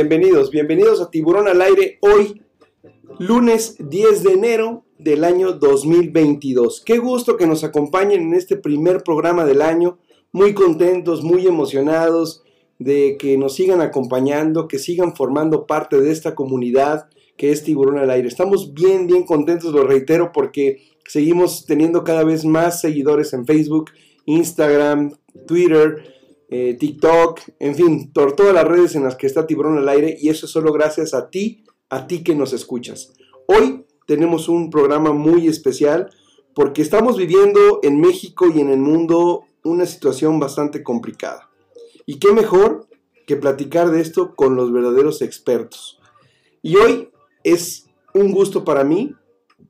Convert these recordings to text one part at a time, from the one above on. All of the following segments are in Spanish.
Bienvenidos, bienvenidos a Tiburón al Aire hoy, lunes 10 de enero del año 2022. Qué gusto que nos acompañen en este primer programa del año, muy contentos, muy emocionados de que nos sigan acompañando, que sigan formando parte de esta comunidad que es Tiburón al Aire. Estamos bien, bien contentos, lo reitero, porque seguimos teniendo cada vez más seguidores en Facebook, Instagram, Twitter, eh, TikTok, en fin, por todas las redes en las que está Tiburón al aire y eso es solo gracias a ti, a ti que nos escuchas. Hoy tenemos un programa muy especial porque estamos viviendo en México y en el mundo una situación bastante complicada. Y qué mejor que platicar de esto con los verdaderos expertos. Y hoy es un gusto para mí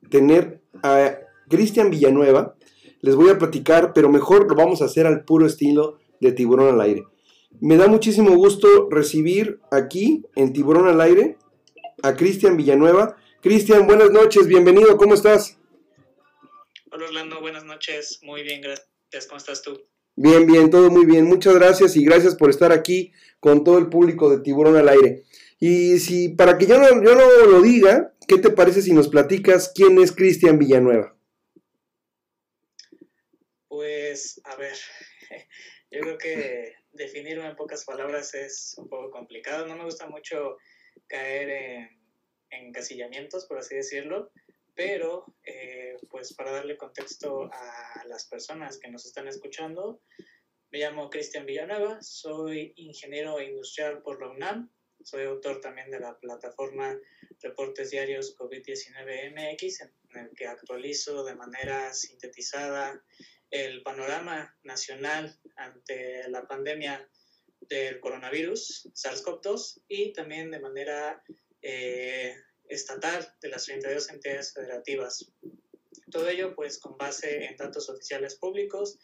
tener a Cristian Villanueva. Les voy a platicar, pero mejor lo vamos a hacer al puro estilo de Tiburón al Aire. Me da muchísimo gusto recibir aquí en Tiburón al Aire a Cristian Villanueva. Cristian, buenas noches, bienvenido, ¿cómo estás? Hola Orlando, buenas noches, muy bien, gracias, ¿cómo estás tú? Bien, bien, todo muy bien, muchas gracias y gracias por estar aquí con todo el público de Tiburón al Aire. Y si para que yo no, yo no lo diga, ¿qué te parece si nos platicas quién es Cristian Villanueva? Pues, a ver, yo creo que definirme en pocas palabras es un poco complicado. No me gusta mucho caer en, encasillamientos, por así decirlo, pero eh, pues para darle contexto a las personas que nos están escuchando, me llamo Cristian Villanueva, soy ingeniero industrial por la UNAM, soy autor también de la plataforma Reportes Diarios COVID-19 MX, en el que actualizo de manera sintetizada el panorama nacional ante la pandemia del coronavirus, SARS-CoV-2, y también de manera eh, estatal de las 32 entidades federativas. Todo ello pues con base en datos oficiales públicos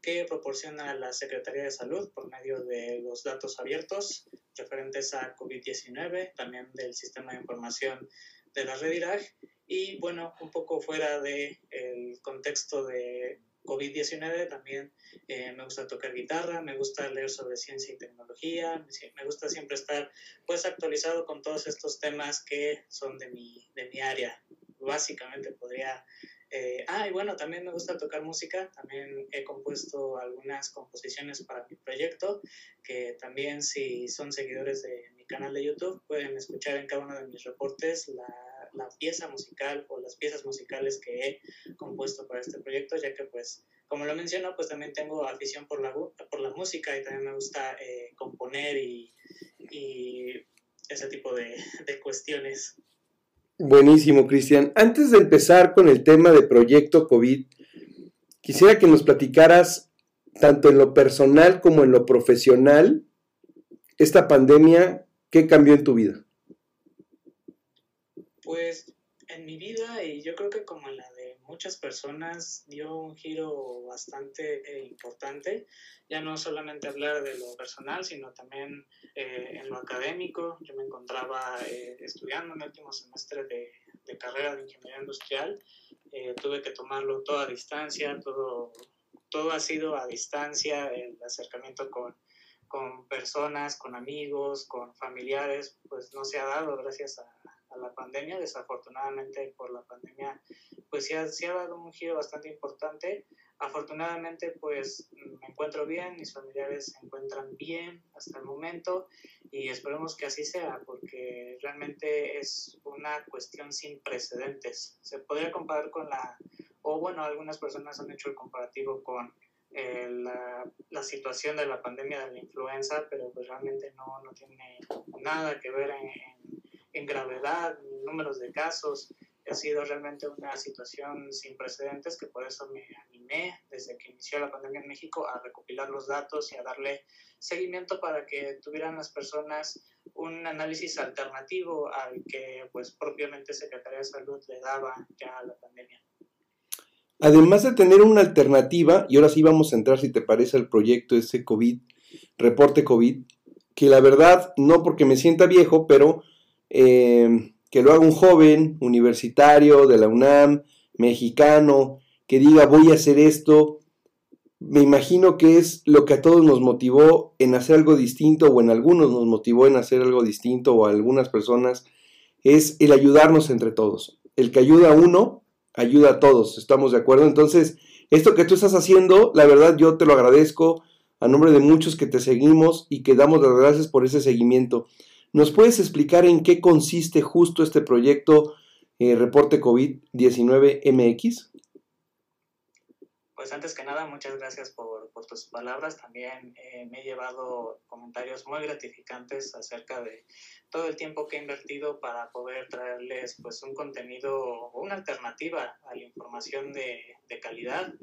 que proporciona la Secretaría de Salud por medio de los datos abiertos referentes a COVID-19, también del sistema de información de la red IRAG y bueno, un poco fuera del el contexto de COVID-19 también eh, me gusta tocar guitarra, me gusta leer sobre ciencia y tecnología, me gusta siempre estar pues actualizado con todos estos temas que son de mi, de mi área. Básicamente podría... Eh, ah, y bueno, también me gusta tocar música, también he compuesto algunas composiciones para mi proyecto, que también si son seguidores de mi canal de YouTube pueden escuchar en cada uno de mis reportes la la pieza musical o las piezas musicales que he compuesto para este proyecto, ya que pues, como lo menciono, pues también tengo afición por la, por la música y también me gusta eh, componer y, y, ese tipo de, de cuestiones. Buenísimo, Cristian. Antes de empezar con el tema de Proyecto COVID, quisiera que nos platicaras, tanto en lo personal como en lo profesional, esta pandemia, ¿qué cambió en tu vida? Pues en mi vida, y yo creo que como en la de muchas personas, dio un giro bastante eh, importante. Ya no solamente hablar de lo personal, sino también eh, en lo académico. Yo me encontraba eh, estudiando en el último semestre de, de carrera de ingeniería industrial. tuve que tomarlo toda a distancia, todo todo ha sido a distancia, el acercamiento con, con personas, con amigos, con familiares, pues no se ha dado gracias a, a la pandemia. Desafortunadamente por la pandemia, pues sí ha, sí ha dado un giro bastante importante. Afortunadamente, pues me encuentro bien, mis familiares se encuentran bien hasta el momento y esperemos que así sea, porque realmente es una cuestión sin precedentes. Se podría comparar con la, o bueno, algunas personas han hecho el comparativo con eh, la, la, situación de la pandemia de la influenza, pero pues realmente no, no tiene nada que ver en, en, en gravedad, números de casos. Ha sido realmente una situación sin precedentes que por eso me animé desde que inició la pandemia en México a recopilar los datos y a darle seguimiento para que tuvieran las personas un análisis alternativo al que pues propiamente Secretaría de Salud le daba ya a la pandemia. Además de tener una alternativa, y ahora sí vamos a entrar, si te parece, al proyecto ese COVID, reporte COVID, que la verdad, no porque me sienta viejo, pero eh, que lo haga un joven, universitario, de la UNAM, mexicano, que diga voy a hacer esto, me imagino que es lo que a todos nos motivó en hacer algo distinto, o en algunos nos motivó en hacer algo distinto, o a algunas personas, es el ayudarnos entre todos. El que ayuda a uno, ayuda a todos, ¿estamos de acuerdo? Entonces, esto que tú estás haciendo, la verdad yo te lo agradezco a nombre de muchos que te seguimos y que damos las gracias por ese seguimiento. ¿Nos puedes explicar en qué consiste justo este proyecto eh, Reporte COVID-19 MX? Pues antes que nada, muchas gracias por, tus palabras. También eh, me he llevado comentarios muy gratificantes acerca de todo el tiempo que he invertido para poder traerles pues un contenido o una alternativa a la información de calidad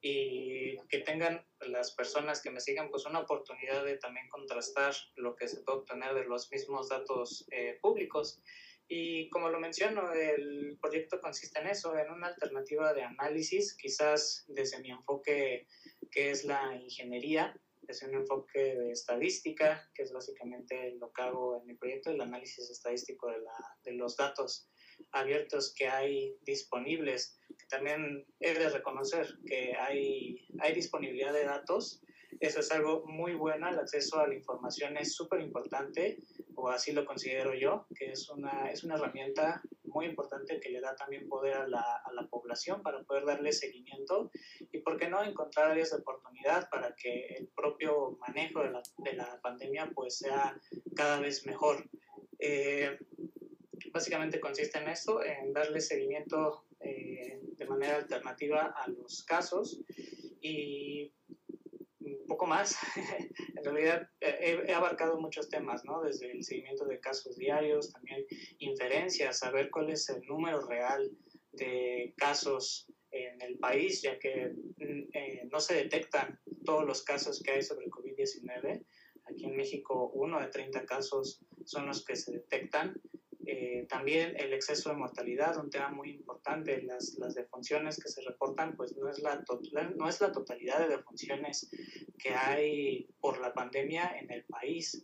y que tengan las personas que me sigan pues una oportunidad de también contrastar lo que se puede obtener de los mismos datos eh, públicos. Y como lo menciono, el proyecto consiste en eso, en una alternativa de análisis, quizás desde mi enfoque que es la ingeniería, desde un enfoque de estadística, que es básicamente lo que hago en mi proyecto, el análisis estadístico de, la, de los datos abiertos que hay disponibles. También he de reconocer que hay, hay disponibilidad de datos. Eso es algo muy bueno, el acceso a la información es súper importante, o así lo considero yo, que es una, es una herramienta muy importante que le da también poder a la, a la población para poder darle seguimiento y, ¿por qué no?, encontrar áreas de oportunidad para que el propio manejo de la, de la pandemia pues sea cada vez mejor. Eh, básicamente consiste en eso, en darle seguimiento eh, de manera alternativa a los casos y un poco más. en realidad eh, he, abarcado muchos temas, ¿no? Desde el seguimiento de casos diarios, también inferencias, saber cuál es el número real de casos en el país, ya que eh, no se detectan todos los casos que hay sobre COVID-19. Aquí en México, uno de 30 casos son los que se detectan eh, también el exceso de mortalidad, un tema muy importante, las, las defunciones que se reportan, pues no es, la no es la totalidad de defunciones que hay por la pandemia en el país.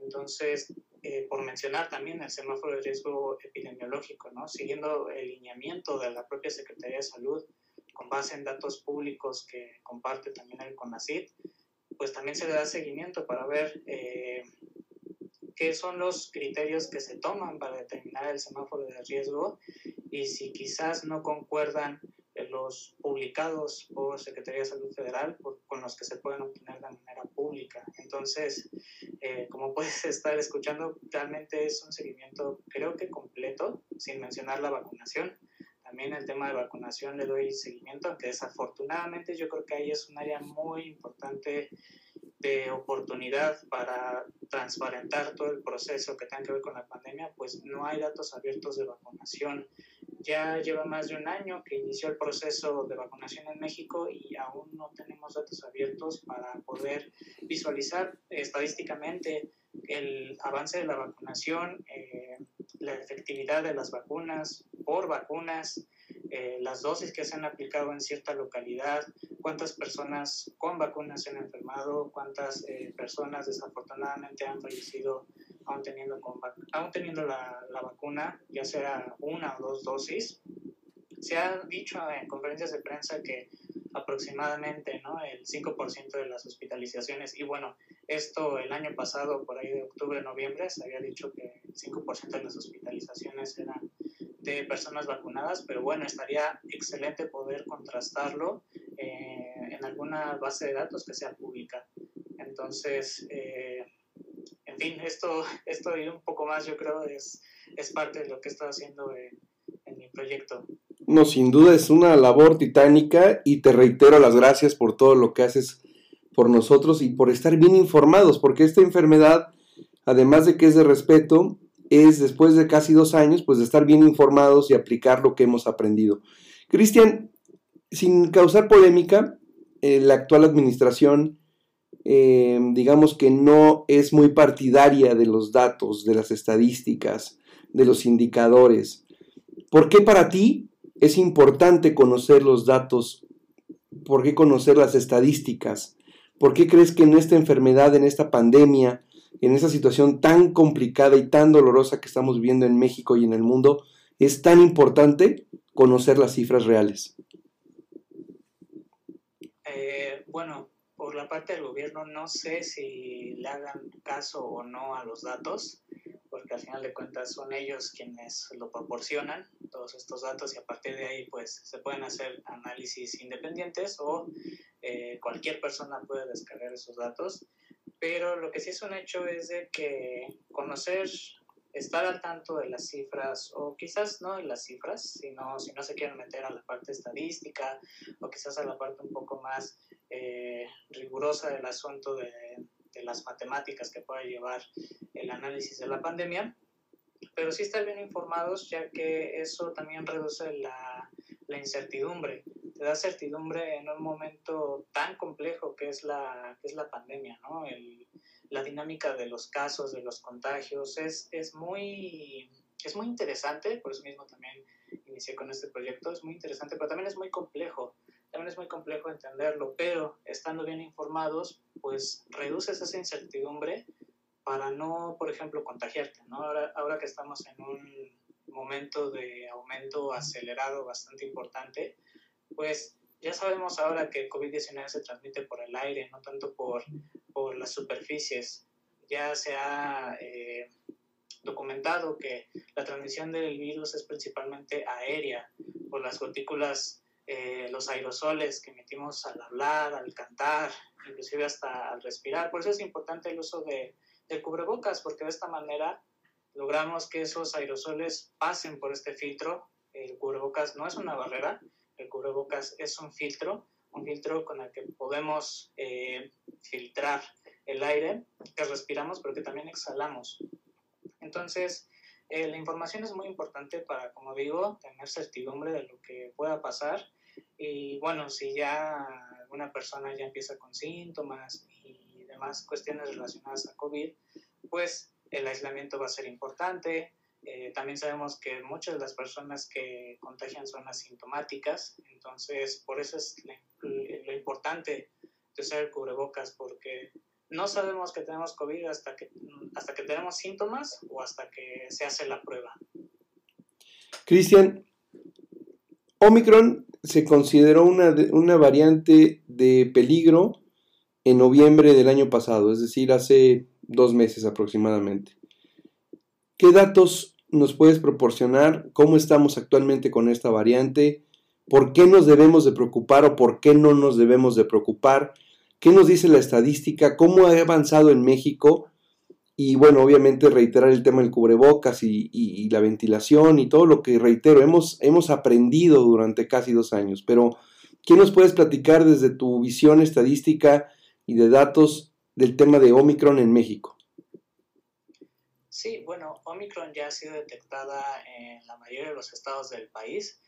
Entonces, eh, por mencionar también el semáforo de riesgo epidemiológico, ¿no? siguiendo el lineamiento de la propia Secretaría de Salud con base en datos públicos que comparte también el CONACYT, pues también se le da seguimiento para ver eh, qué son los criterios que se toman para determinar el semáforo de riesgo y si quizás no concuerdan los publicados por Secretaría de Salud Federal por, con los que se pueden obtener de manera pública. Entonces, eh, como puedes estar escuchando, realmente es un seguimiento creo que completo, sin mencionar la vacunación. También el tema de vacunación le doy seguimiento, aunque desafortunadamente yo creo que ahí es un área muy importante de oportunidad para transparentar todo el proceso que tenga que ver con la pandemia, pues no hay datos abiertos de vacunación. Ya lleva más de un año que inició el proceso de vacunación en México y aún no tenemos datos abiertos para poder visualizar estadísticamente el avance de la vacunación, eh, la efectividad de las vacunas por vacunas, eh, las dosis que se han aplicado en cierta localidad, cuántas personas con vacunas se han enfermado, cuántas eh, personas desafortunadamente han fallecido aún teniendo, con, aún teniendo la, la, vacuna, ya sea una o dos dosis. Se ha dicho en conferencias de prensa que aproximadamente ¿no? el 5% de las hospitalizaciones. Y bueno, esto el año pasado, por ahí de octubre, noviembre, se había dicho que el 5% de las hospitalizaciones eran de personas vacunadas, pero bueno, estaría excelente poder contrastarlo eh, en alguna base de datos que sea pública. Entonces, eh, en fin, esto, esto y un poco más yo creo es, es parte de lo que he estado haciendo en, en mi proyecto. No, sin duda es una labor titánica y te reitero las gracias por todo lo que haces por nosotros y por estar bien informados, porque esta enfermedad, además de que es de respeto, es después de casi dos años, pues de estar bien informados y aplicar lo que hemos aprendido. Cristian, sin causar polémica, eh, la actual administración, eh, digamos que no es muy partidaria de los datos, de las estadísticas, de los indicadores. ¿Por qué para ti es importante conocer los datos, por qué conocer las estadísticas, por qué crees que en esta enfermedad, en esta pandemia, en esta situación tan complicada y tan dolorosa que estamos viviendo en México y en el mundo, es tan importante conocer las cifras reales. Eh, bueno, por la parte del gobierno no sé si le hagan caso o no a los datos porque al final de cuentas son ellos quienes lo proporcionan, todos estos datos, y a partir de ahí pues se pueden hacer análisis independientes o eh, cualquier persona puede descargar esos datos. Pero lo que sí es un hecho es de que conocer, estar al tanto de las cifras, o quizás no de las cifras, sino si no se quieren meter a la parte estadística, o quizás a la parte un poco más eh, rigurosa del asunto de de las matemáticas que pueda llevar el análisis de la pandemia, pero sí estar bien informados ya que eso también reduce la, la incertidumbre, te da certidumbre en un momento tan complejo que es la, que es la pandemia, ¿no? El, la dinámica de los casos, de los contagios, es, es, muy, es muy interesante, por eso mismo también inicié con este proyecto, es muy interesante, pero también es muy complejo también es muy complejo entenderlo, pero estando bien informados, pues reduces esa incertidumbre para no, por ejemplo, contagiarte, ¿no? Ahora, ahora que estamos en un momento de aumento acelerado bastante importante, pues ya sabemos ahora que el COVID-19 se transmite por el aire, no tanto por, por las superficies. Ya se ha eh, documentado que la transmisión del virus es principalmente aérea, por las gotículas eh, los aerosoles que emitimos al hablar, al cantar, inclusive hasta al respirar. Por eso es importante el uso de, del cubrebocas, porque de esta manera logramos que esos aerosoles pasen por este filtro. El cubrebocas no es una barrera, el cubrebocas es un filtro, un filtro con el que podemos eh, filtrar el aire que respiramos, pero que también exhalamos. Entonces, eh, la información es muy importante para, como digo, tener certidumbre de lo que pueda pasar. Y bueno, si ya alguna persona ya empieza con síntomas y demás cuestiones relacionadas a COVID, pues el aislamiento va a ser importante. Eh, también sabemos que muchas de las personas que contagian son asintomáticas, entonces por eso es lo importante de usar cubrebocas, porque no sabemos que tenemos COVID hasta que, hasta que tenemos síntomas o hasta que se hace la prueba. Cristian, Omicron se consideró una, una variante de peligro en noviembre del año pasado, es decir, hace dos meses aproximadamente. ¿Qué datos nos puedes proporcionar? ¿Cómo estamos actualmente con esta variante? ¿Por qué nos debemos de preocupar o por qué no nos debemos de preocupar? ¿Qué nos dice la estadística? ¿Cómo ha avanzado en México? Y bueno, obviamente reiterar el tema del cubrebocas y, la ventilación y todo lo que reitero, hemos, hemos aprendido durante casi dos años, pero ¿qué nos puedes platicar desde tu visión estadística y de datos del tema de Omicron en México? Sí, bueno, Omicron ya ha sido detectada en la mayoría de los estados del país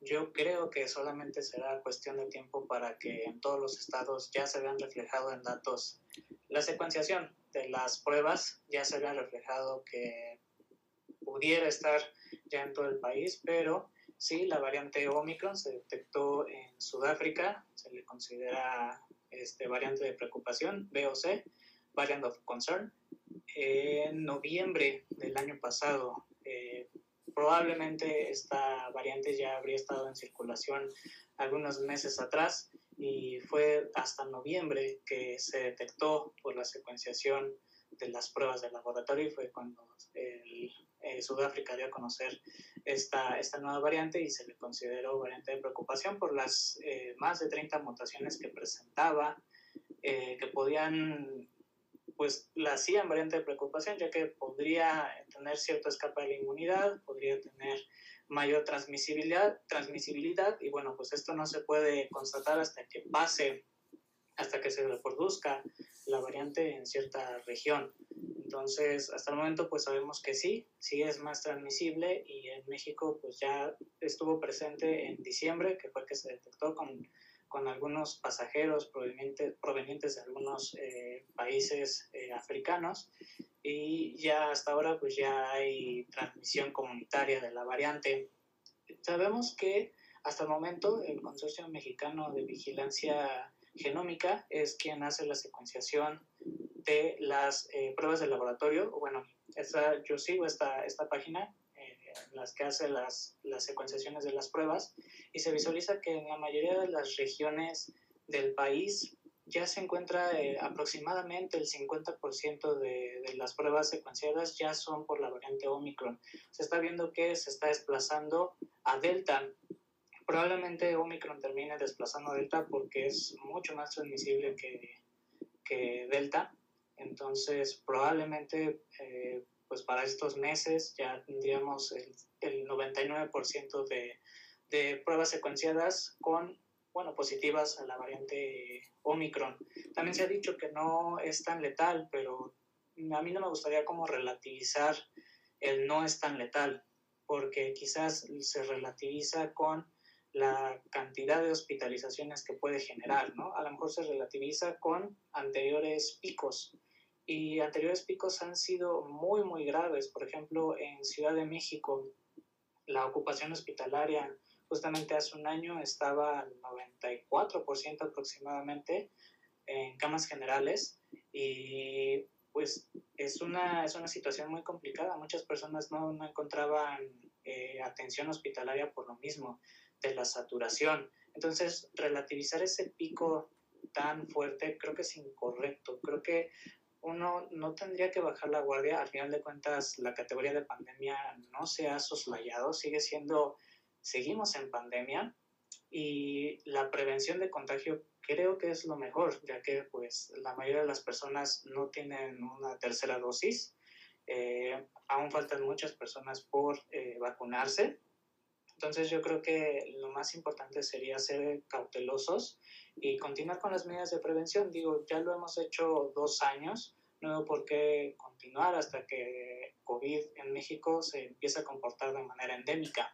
yo creo que solamente será cuestión de tiempo para que en todos los estados ya se vean reflejado en datos la secuenciación de las pruebas, ya se vea reflejado que pudiera estar ya en todo el país, pero sí, la variante Omicron se detectó en Sudáfrica, se le considera este, variante de preocupación, VOC, Variant of Concern. En noviembre del año pasado, eh, probablemente esta variante ya habría estado en circulación algunos meses atrás y fue hasta noviembre que se detectó por la secuenciación de las pruebas de laboratorio y fue cuando el, eh, Sudáfrica dio a conocer esta, esta nueva variante y se le consideró variante de preocupación por las eh, más de 30 mutaciones que presentaba, eh, que podían, pues la hacían variante de preocupación, ya que podría tener cierto escape de la inmunidad, podría tener mayor transmisibilidad, transmisibilidad y bueno, pues esto no se puede constatar hasta que pase, hasta que se reproduzca la variante en cierta región. Entonces, hasta el momento pues sabemos que sí, sí es más transmisible y en México pues ya estuvo presente en diciembre, que fue que se detectó con, con algunos pasajeros provenientes, provenientes de algunos eh, países eh, africanos y ya hasta ahora pues ya hay transmisión comunitaria de la variante. Sabemos que hasta el momento el Consorcio Mexicano de Vigilancia Genómica es quien hace la secuenciación de las eh, pruebas de laboratorio. Bueno, esta, yo sigo esta, esta página las que hace las, las secuenciaciones de las pruebas y se visualiza que en la mayoría de las regiones del país ya se encuentra eh, aproximadamente el 50% de, de, las pruebas secuenciadas ya son por la variante Omicron. Se está viendo que se está desplazando a Delta. Probablemente Omicron termine desplazando a Delta porque es mucho más transmisible que, que Delta. Entonces, probablemente eh, pues para estos meses ya tendríamos el, el 99% de, de pruebas secuenciadas con bueno, positivas a la variante Omicron. También se ha dicho que no es tan letal, pero a mí no me gustaría como relativizar el no es tan letal, porque quizás se relativiza con la cantidad de hospitalizaciones que puede generar, ¿no? A lo mejor se relativiza con anteriores picos y anteriores picos han sido muy, muy graves. Por ejemplo, en Ciudad de México, la ocupación hospitalaria Justamente hace un año estaba al 94% aproximadamente en camas generales y pues es una, es una situación muy complicada. Muchas personas no, no encontraban eh, atención hospitalaria por lo mismo, de la saturación. Entonces, relativizar ese pico tan fuerte creo que es incorrecto. Creo que uno no tendría que bajar la guardia. Al final de cuentas, la categoría de pandemia no se ha soslayado, sigue siendo seguimos en pandemia y la prevención de contagio creo que es lo mejor, ya que pues la mayoría de las personas no tienen una tercera dosis. Eh, aún faltan muchas personas por eh, vacunarse. Entonces yo creo que lo más importante sería ser cautelosos y continuar con las medidas de prevención. Digo, ya lo hemos hecho dos años, no veo por qué continuar hasta que COVID en México se empiece a comportar de manera endémica.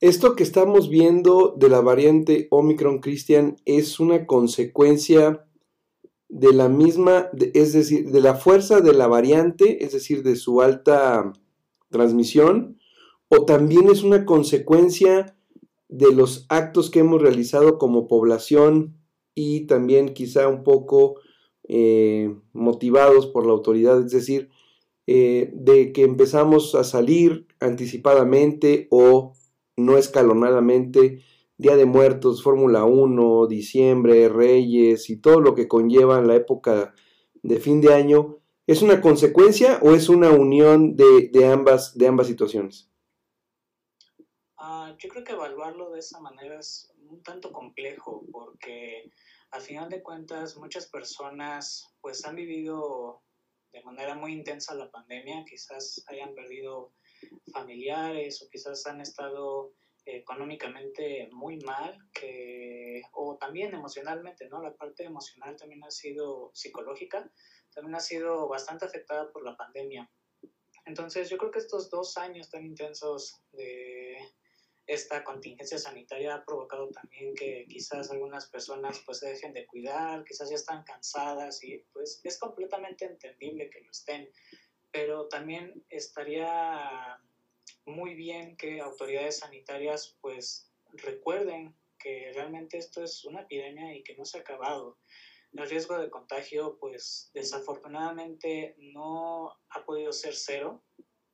Esto que estamos viendo de la variante Omicron Christian es una consecuencia de la misma, es decir, de la fuerza de la variante, es decir, de su alta transmisión, o también es una consecuencia de los actos que hemos realizado como población y también quizá un poco eh, motivados por la autoridad, es decir, eh, de que empezamos a salir anticipadamente o no escalonadamente, Día de Muertos, Fórmula 1, diciembre, Reyes y todo lo que conlleva la época de fin de año, ¿es una consecuencia o es una unión de, ambas, de ambas situaciones? Uh, yo creo que evaluarlo de esa manera es un tanto complejo porque al final de cuentas muchas personas pues han vivido de manera muy intensa la pandemia, quizás hayan perdido familiares o quizás han estado económicamente muy mal o también emocionalmente, ¿no? La parte emocional también ha sido psicológica, también ha sido bastante afectada por la pandemia. Entonces yo creo que estos dos años tan intensos de esta contingencia sanitaria ha provocado también que quizás algunas personas pues se dejen de cuidar, quizás ya están cansadas y pues es completamente entendible que lo estén, pero también estaría muy bien que autoridades sanitarias pues recuerden que realmente esto es una epidemia y que no se ha acabado. El riesgo de contagio pues desafortunadamente no ha podido ser cero.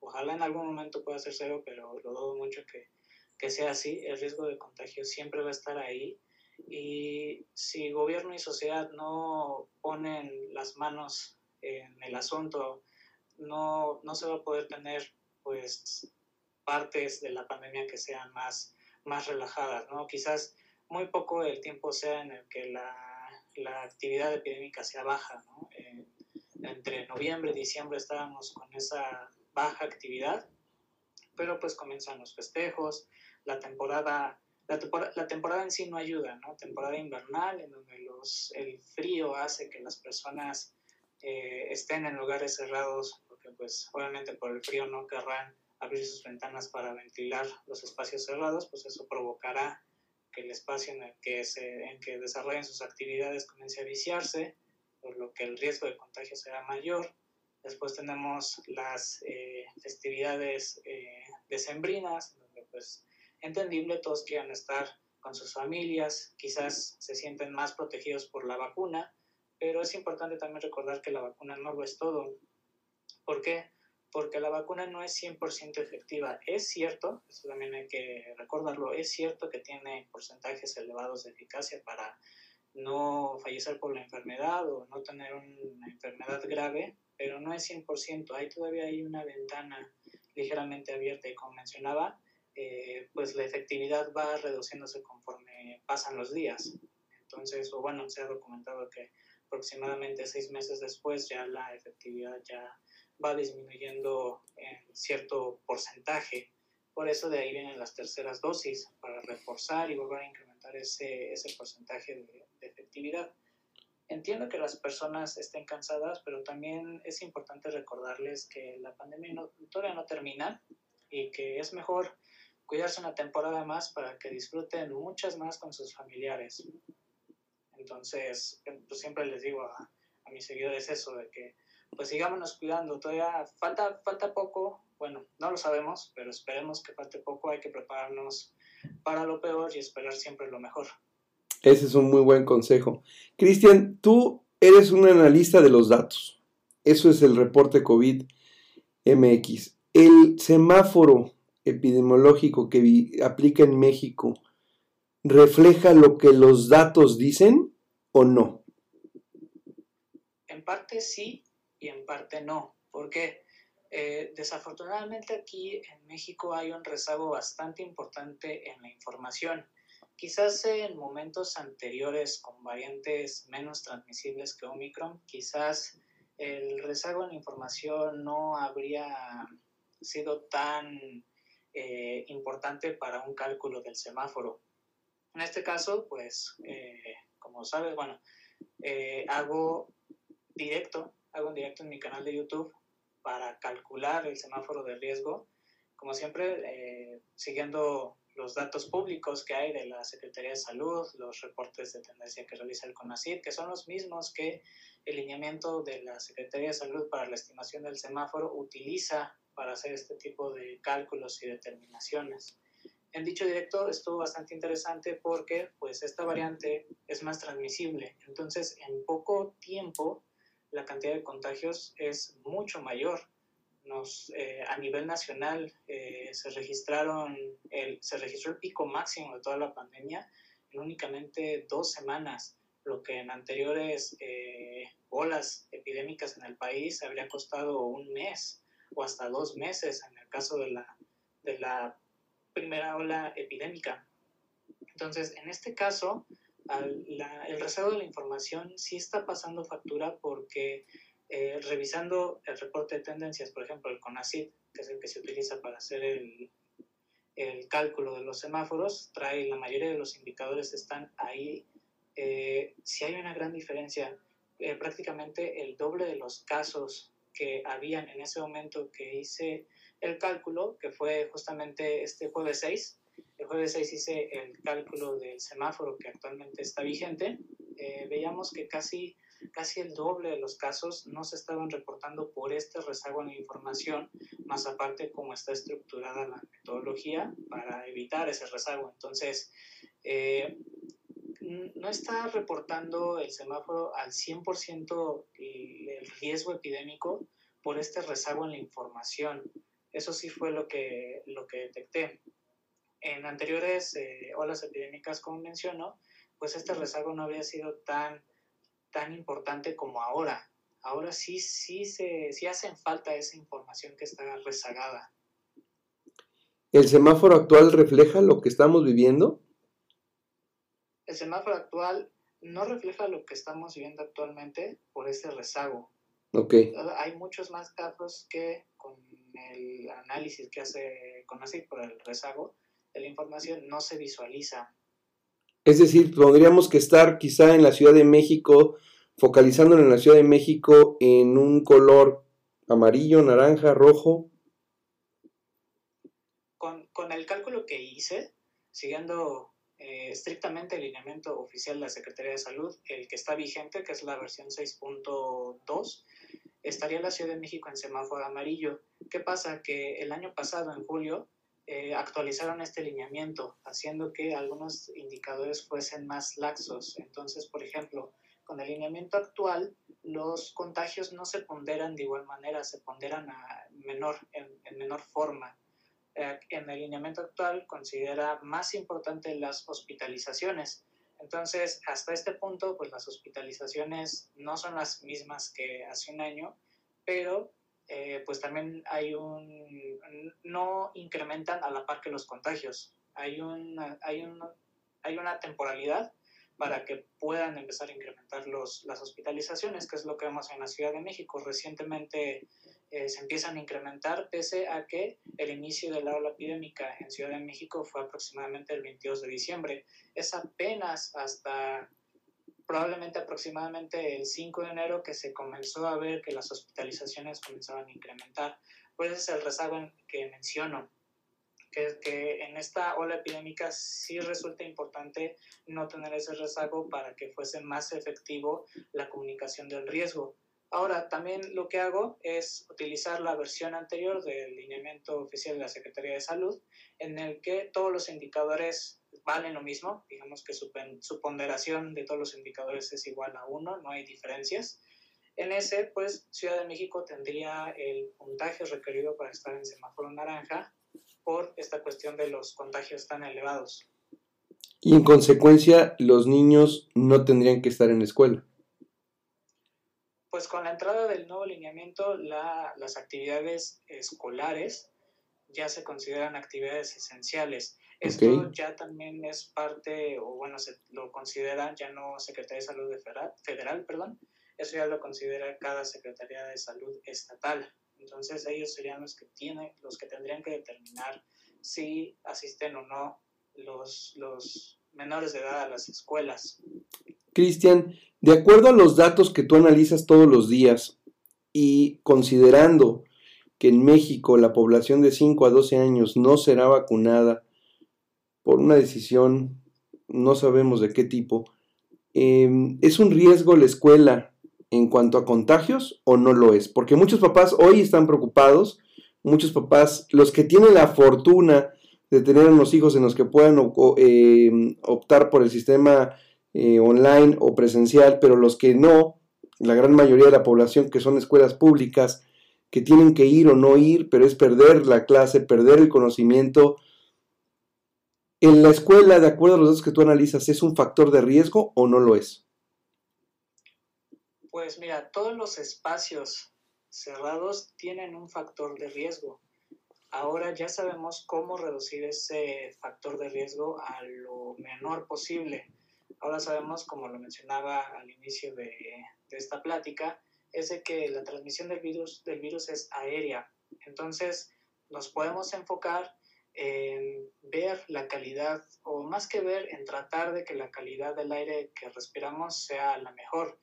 Ojalá en algún momento pueda ser cero, pero lo dudo mucho que, que sea así. El riesgo de contagio siempre va a estar ahí Y si gobierno y sociedad no ponen las manos en el asunto, no, no se va a poder tener pues partes de la pandemia que sean más, más relajadas, ¿no? Quizás muy poco el tiempo sea en el que la, la actividad epidémica sea baja, ¿no? Eh, entre noviembre y diciembre estábamos con esa baja actividad, pero pues comienzan los festejos, la temporada, la, temporada, la temporada en sí no ayuda, ¿no? Temporada invernal en donde los, el frío hace que las personas eh, estén en lugares cerrados, porque pues obviamente por el frío no querrán abrir sus ventanas para ventilar los espacios cerrados, pues eso provocará que el espacio en el que, se, en que desarrollen sus actividades comience a viciarse, por lo que el riesgo de contagio será mayor. Después tenemos las eh, festividades eh, decembrinas, donde pues entendible todos quieran estar con sus familias, quizás se sienten más protegidos por la vacuna, pero es importante también recordar que la vacuna no lo es todo. ¿Por qué? Porque la vacuna no es 100% efectiva. Es cierto, eso también hay que recordarlo, es cierto que tiene porcentajes elevados de eficacia para no fallecer por la enfermedad o no tener una enfermedad grave, pero no es 100%. Hay todavía hay una ventana ligeramente abierta y como mencionaba, eh, pues la efectividad va reduciéndose conforme pasan los días. Entonces, o bueno, se ha documentado que aproximadamente seis meses después ya la efectividad ya va disminuyendo en cierto porcentaje. Por eso de ahí vienen las terceras dosis, para reforzar y volver a incrementar ese, ese porcentaje de, efectividad. Entiendo que las personas estén cansadas, pero también es importante recordarles que la pandemia todavía no termina y que es mejor cuidarse una temporada más para que disfruten muchas más con sus familiares. Entonces, pues siempre les digo a, a mis seguidores eso, de que pues sigámonos cuidando, todavía falta, falta poco, bueno, no lo sabemos, pero esperemos que falte poco, hay que prepararnos para lo peor y esperar siempre lo mejor. Ese es un muy buen consejo. Cristian, tú eres un analista de los datos. Eso es el reporte COVID MX. El semáforo epidemiológico que aplica en México refleja lo que los datos dicen o no? En parte sí y en parte no, porque eh, desafortunadamente aquí en México hay un rezago bastante importante en la información. Quizás en momentos anteriores con variantes menos transmisibles que Omicron, quizás el rezago en la información no habría sido tan eh, importante para un cálculo del semáforo. En este caso, pues, eh, como sabes, bueno, eh, hago directo, hago un directo en mi canal de YouTube para calcular el semáforo de riesgo, como siempre, siguiendo los datos públicos que hay de la Secretaría de Salud, los reportes de tendencia que realiza el CONACYT, que son los mismos que el lineamiento de la Secretaría de Salud para la estimación del semáforo utiliza para hacer este tipo de cálculos y determinaciones. En dicho directo estuvo bastante interesante porque pues esta variante es más transmisible, entonces en poco tiempo la cantidad de contagios es mucho mayor. Nos, eh, a nivel nacional eh, se, registraron el, se registró el pico máximo de toda la pandemia en únicamente dos semanas, lo que en anteriores eh, olas epidémicas en el país habría costado un mes o hasta dos meses en el caso de la, de la primera ola epidémica. Entonces, en este caso, el rezago de la información sí está pasando factura porque eh, revisando el reporte de tendencias, por ejemplo, el CONACYT, que es el que se utiliza para hacer el, el cálculo de los semáforos, trae la mayoría de los indicadores están ahí. Eh, si hay una gran diferencia, eh, prácticamente el doble de los casos que habían en ese momento que hice el cálculo, que fue justamente este jueves 6. El jueves 6 hice el cálculo del semáforo que actualmente está vigente. Eh, veíamos que casi, casi el doble de los casos no se estaban reportando por este rezago en la información, más aparte cómo está estructurada la metodología para evitar ese rezago. Entonces, eh, no está reportando el semáforo al 100% el riesgo epidémico por este rezago en la información. Eso sí fue lo que, lo que detecté. En anteriores eh, olas epidémicas, como menciono, pues este rezago no habría sido tan, tan importante como ahora. Ahora sí, sí, se, sí hacen falta esa información que está rezagada. ¿El semáforo actual refleja lo que estamos viviendo? El semáforo actual no refleja lo que estamos viviendo actualmente por ese rezago. Ok. Hay muchos más casos que con el análisis que hace CONACYT por el rezago de la información no se visualiza. Es decir, tendríamos que estar quizá en la Ciudad de México, focalizándolo en la Ciudad de México en un color amarillo, naranja, rojo. Con, con el cálculo que hice, siguiendo eh, estrictamente el lineamiento oficial de la Secretaría de Salud, el que está vigente, que es la versión 6.2, estaría la Ciudad de México en semáforo amarillo. ¿Qué pasa? Que el año pasado, en julio, eh, actualizaron este lineamiento, haciendo que algunos indicadores fuesen más laxos. Entonces, por ejemplo, con el lineamiento actual, los contagios no se ponderan de igual manera, se ponderan a menor, en menor forma. Eh, en el lineamiento actual considera más importante las hospitalizaciones. Entonces, hasta este punto, pues las hospitalizaciones no son las mismas que hace un año, pero eh, pues también hay un, no incrementan a la par que los contagios. Hay una, hay hay una temporalidad para que puedan empezar a incrementar los, las hospitalizaciones, que es lo que vemos en la Ciudad de México. Recientemente eh, se empiezan a incrementar, pese a que el inicio de la ola epidémica en Ciudad de México fue aproximadamente el 22 de diciembre. Es apenas hasta probablemente aproximadamente el 5 de enero que se comenzó a ver que las hospitalizaciones comenzaban a incrementar. Pues ese es el rezago que menciono que, que en esta ola epidémica sí resulta importante no tener ese rezago para que fuese más efectivo la comunicación del riesgo. Ahora, también lo que hago es utilizar la versión anterior del lineamiento oficial de la Secretaría de Salud, en el que todos los indicadores valen lo mismo, digamos que su, ponderación de todos los indicadores es igual a uno, no hay diferencias. En ese, pues, Ciudad de México tendría el puntaje requerido para estar en semáforo naranja por esta cuestión de los contagios tan elevados. Y en consecuencia, los niños no tendrían que estar en la escuela. Pues con la entrada del nuevo lineamiento, las actividades escolares ya se consideran actividades esenciales. Esto ya también es parte, o bueno, se lo considera ya no Secretaría de Salud Federal, Federal, perdón, eso ya lo considera cada Secretaría de Salud estatal. Entonces ellos serían los que tienen, los que tendrían que determinar si asisten o no los, los menores de edad a las escuelas. Cristian, de acuerdo a los datos que tú analizas todos los días y considerando que en México la población de 5 a 12 años no será vacunada por una decisión, no sabemos de qué tipo, em, ¿es un riesgo la escuela en cuanto a contagios o no lo es? Porque muchos papás hoy están preocupados, muchos papás, los que tienen la fortuna de tener unos hijos en los que puedan eh, optar por el sistema eh, online o presencial, pero los que no, la gran mayoría de la población que son escuelas públicas, que tienen que ir o no ir, pero es perder la clase, perder el conocimiento. En la escuela, de acuerdo a los datos que tú analizas, ¿es un factor de riesgo o no lo es? Pues mira, todos los espacios cerrados tienen un factor de riesgo. Ahora ya sabemos cómo reducir ese factor de riesgo a lo menor posible. Ahora sabemos, como lo mencionaba al inicio de, esta plática, es de que la transmisión del virus, del virus es aérea. Entonces, nos podemos enfocar en ver la calidad, o más que ver, en tratar de que la calidad del aire que respiramos sea la mejor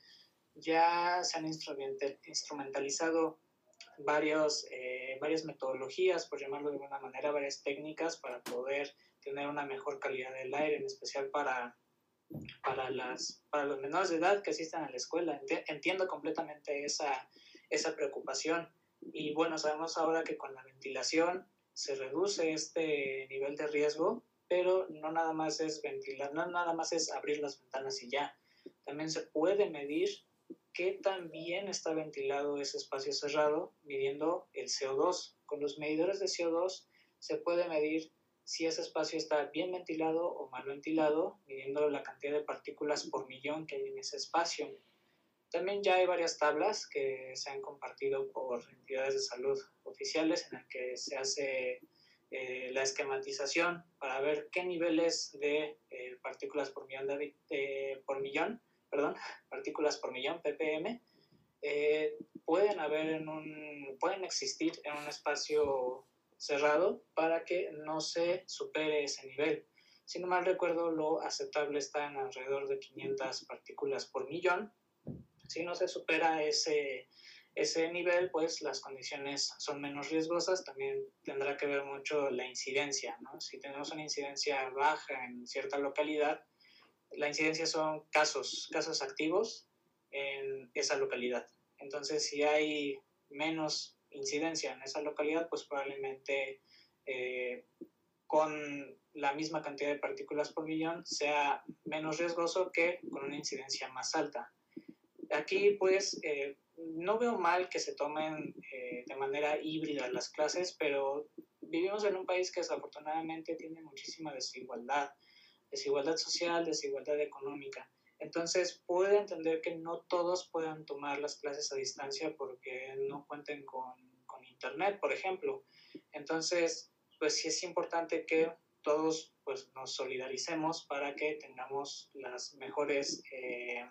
ya se han instrumentalizado varios, eh, varias metodologías, por llamarlo de alguna manera, varias técnicas para poder tener una mejor calidad del aire, en especial para, para, las, para los menores de edad que asistan a la escuela. Entiendo completamente esa, esa preocupación. Y bueno, sabemos ahora que con la ventilación se reduce este nivel de riesgo, pero no nada más es ventilar, no nada más es abrir las ventanas y ya. También se puede medir qué tan bien está ventilado ese espacio cerrado midiendo el CO2. Con los medidores de CO2 se puede medir si ese espacio está bien ventilado o mal ventilado, midiendo la cantidad de partículas por millón que hay en ese espacio. También ya hay varias tablas que se han compartido por entidades de salud oficiales en las que se hace eh, la esquematización para ver qué niveles de eh, partículas por millón, de, por millón, perdón, partículas por millón, ppm, eh, pueden haber en un, pueden existir en un espacio cerrado para que no se supere ese nivel. Si no mal recuerdo, lo aceptable está en alrededor de 500 partículas por millón. Si no se supera ese, ese nivel, pues las condiciones son menos riesgosas. También tendrá que ver mucho la incidencia. ¿no? Si tenemos una incidencia baja en cierta localidad, la incidencia son casos, casos activos en esa localidad. Entonces, si hay menos incidencia en esa localidad, pues probablemente eh, con la misma cantidad de partículas por millón sea menos riesgoso que con una incidencia más alta. Aquí, pues, eh, no veo mal que se tomen eh, de manera híbrida las clases, pero vivimos en un país que desafortunadamente tiene muchísima desigualdad, desigualdad social, desigualdad económica. Entonces, puedo entender que no todos puedan tomar las clases a distancia porque no cuenten con, con Internet, por ejemplo. Entonces, pues sí es importante que todos pues, nos solidaricemos para que tengamos las mejores... Eh,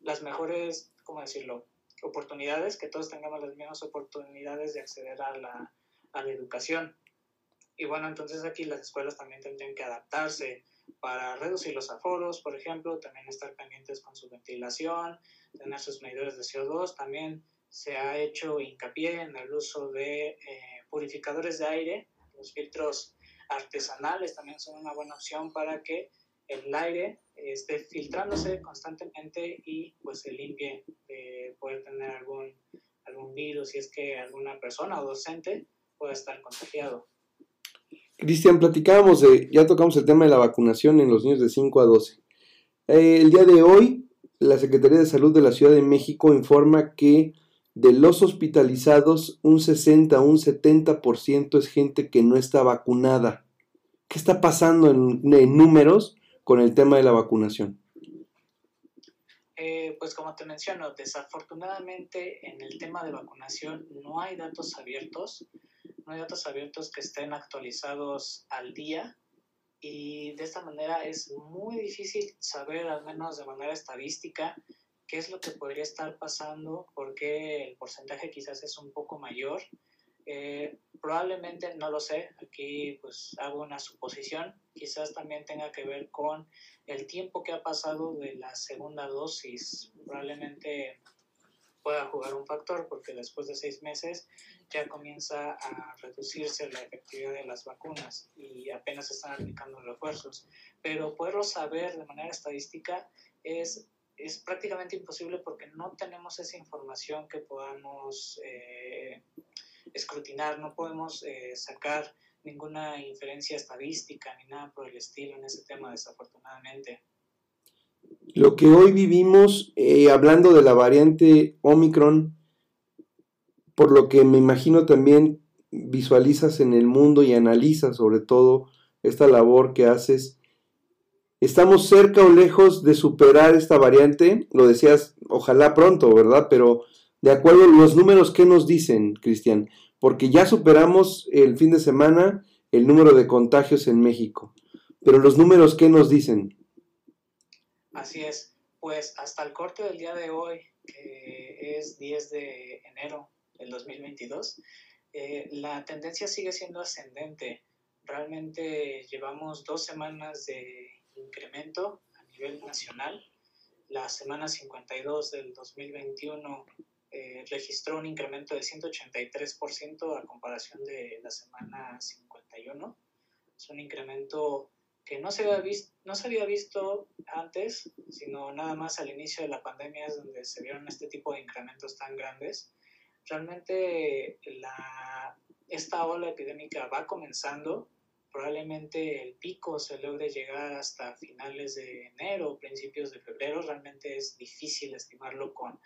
las mejores, ¿cómo decirlo?, oportunidades, que todos tengamos las mismas oportunidades de acceder a la, a la educación. Y bueno, entonces aquí las escuelas también tendrían que adaptarse para reducir los aforos, por ejemplo, también estar pendientes con su ventilación, tener sus medidores de CO2. También se ha hecho hincapié en el uso de eh, purificadores de aire. Los filtros artesanales también son una buena opción para que el aire esté filtrándose constantemente y pues se limpie de poder tener algún, algún virus si es que alguna persona o docente puede estar contagiado. Cristian, platicábamos de, ya tocamos el tema de la vacunación en los niños de 5 a 12. Eh, el día de hoy, la Secretaría de Salud de la Ciudad de México informa que de los hospitalizados, un 60 un 70% es gente que no está vacunada. ¿Qué está pasando en, en números con el tema de la vacunación? Eh, pues como te menciono, desafortunadamente en el tema de vacunación no hay datos abiertos, no hay datos abiertos que estén actualizados al día y de esta manera es muy difícil saber, al menos de manera estadística, qué es lo que podría estar pasando, porque el porcentaje quizás es un poco mayor eh, probablemente, no lo sé, aquí pues hago una suposición, quizás también tenga que ver con el tiempo que ha pasado de la segunda dosis, probablemente pueda jugar un factor porque después de seis meses ya comienza a reducirse la efectividad de las vacunas y apenas están aplicando refuerzos. Pero poderlo saber de manera estadística es, es prácticamente imposible porque no tenemos esa información que podamos eh, escrutinar, no podemos eh, sacar ninguna inferencia estadística ni nada por el estilo en ese tema, desafortunadamente. Lo que hoy vivimos, eh, hablando de la variante Omicron, por lo que me imagino también visualizas en el mundo y analizas sobre todo esta labor que haces, ¿estamos cerca o lejos de superar esta variante? Lo decías, ojalá pronto, ¿verdad? Pero de acuerdo a los números que nos dicen, Cristian, porque ya superamos el fin de semana el número de contagios en México. Pero los números, ¿qué nos dicen? Así es, pues hasta el corte del día de hoy, que es 10 de enero del 2022, eh, la tendencia sigue siendo ascendente. Realmente llevamos dos semanas de incremento a nivel nacional. La semana 52 del 2021 eh, registró un incremento de 183% a comparación de la semana 51. Es un incremento que no se, había visto, no se había visto antes, sino nada más al inicio de la pandemia es donde se vieron este tipo de incrementos tan grandes. Realmente la, esta ola epidémica va comenzando, probablemente el pico se logre llegar hasta finales de enero, principios de febrero, realmente es difícil estimarlo con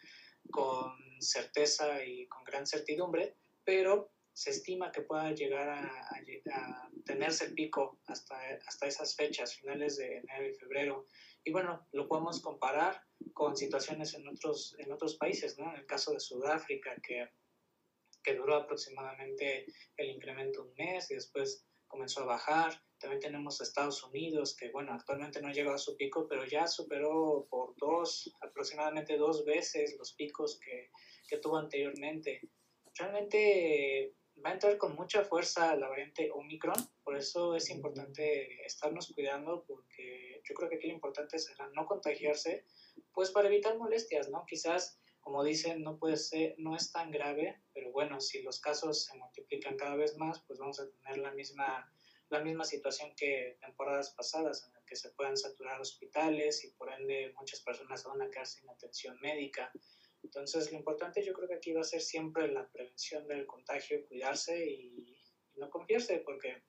con certeza y con gran certidumbre, pero se estima que pueda llegar a, tenerse el pico hasta, hasta esas fechas, finales de enero y febrero. Y bueno, lo podemos comparar con situaciones en otros, en otros países, ¿no? En el caso de Sudáfrica, que, que duró aproximadamente el incremento un mes y después comenzó a bajar. También tenemos Estados Unidos, que bueno, actualmente no ha llegado a su pico, pero ya superó por dos, aproximadamente dos veces los picos que, que tuvo anteriormente. Realmente va a entrar con mucha fuerza la variante Omicron, por eso es importante estarnos cuidando, porque yo creo que aquí lo importante será no contagiarse, pues para evitar molestias, ¿no? Quizás, como dicen, no puede ser, no es tan grave, pero bueno, si los casos se multiplican cada vez más, pues vamos a tener la misma, la misma situación que temporadas pasadas, en la que se puedan saturar hospitales y por ende muchas personas van a quedar sin atención médica. Entonces, lo importante yo creo que aquí va a ser siempre la prevención del contagio, cuidarse y, no confiarse, porque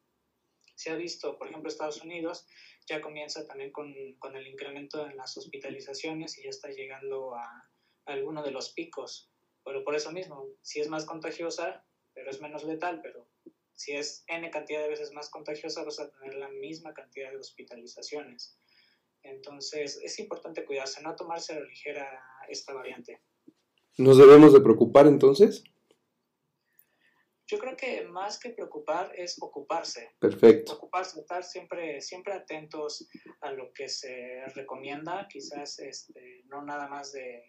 se ha visto, por ejemplo, Estados Unidos ya comienza también con, con el incremento en las hospitalizaciones y ya está llegando a, alguno de los picos. Pero por eso mismo, si es más contagiosa, pero es menos letal, pero si es N cantidad de veces más contagiosa, vas a tener la misma cantidad de hospitalizaciones. Entonces, es importante cuidarse, no tomarse a la ligera esta variante. ¿Nos debemos de preocupar entonces? Yo creo que más que preocupar es ocuparse. Perfecto. Ocuparse, estar siempre, siempre atentos a lo que se recomienda, quizás este, no nada más de,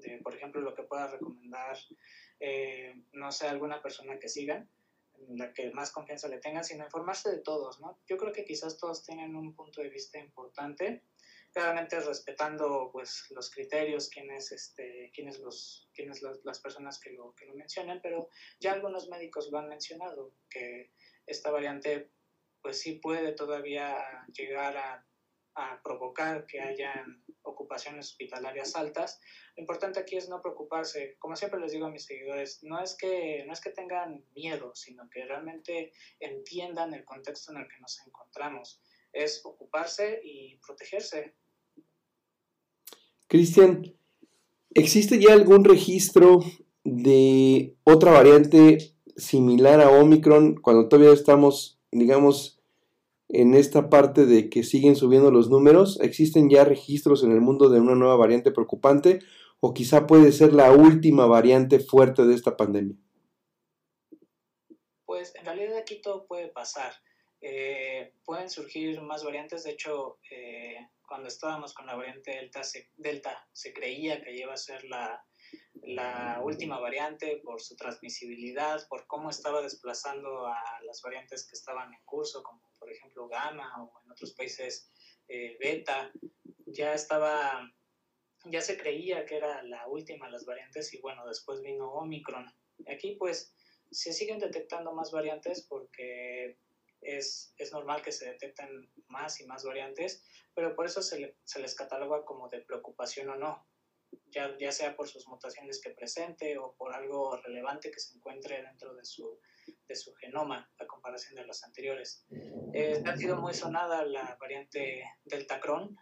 de, por ejemplo, lo que pueda recomendar, eh, no sé, alguna persona que sigan, la que más confianza le tengan, sino informarse de todos, ¿no? Yo creo que quizás todos tienen un punto de vista importante claramente respetando pues los criterios, quiénes, este, quiénes, los, quiénes las, personas que lo, que lo mencionan, pero ya algunos médicos lo han mencionado, que esta variante pues sí puede todavía llegar a, a provocar que hayan ocupaciones hospitalarias altas. Lo importante aquí es no preocuparse. Como siempre les digo a mis seguidores, no es que, no es que tengan miedo, sino que realmente entiendan el contexto en el que nos encontramos es ocuparse y protegerse. Cristian, ¿existe ya algún registro de otra variante similar a Omicron cuando todavía estamos, digamos, en esta parte de que siguen subiendo los números? ¿Existen ya registros en el mundo de una nueva variante preocupante o quizá puede ser la última variante fuerte de esta pandemia? Pues en realidad aquí todo puede pasar. Eh, pueden surgir más variantes, de hecho, eh, cuando estábamos con la variante Delta se, Delta, se creía que iba a ser la, la última variante por su transmisibilidad, por cómo estaba desplazando a las variantes que estaban en curso, como por ejemplo Gamma o en otros países eh, Beta, ya estaba, ya se creía que era la última las variantes y bueno, después vino Omicron. Aquí pues se siguen detectando más variantes porque es, es, normal que se detecten más y más variantes, pero por eso se, se, les cataloga como de preocupación o no, ya, ya sea por sus mutaciones que presente o por algo relevante que se encuentre dentro de su, de su genoma, a comparación de los anteriores. Eh, ha sido muy sonada la variante Deltacron,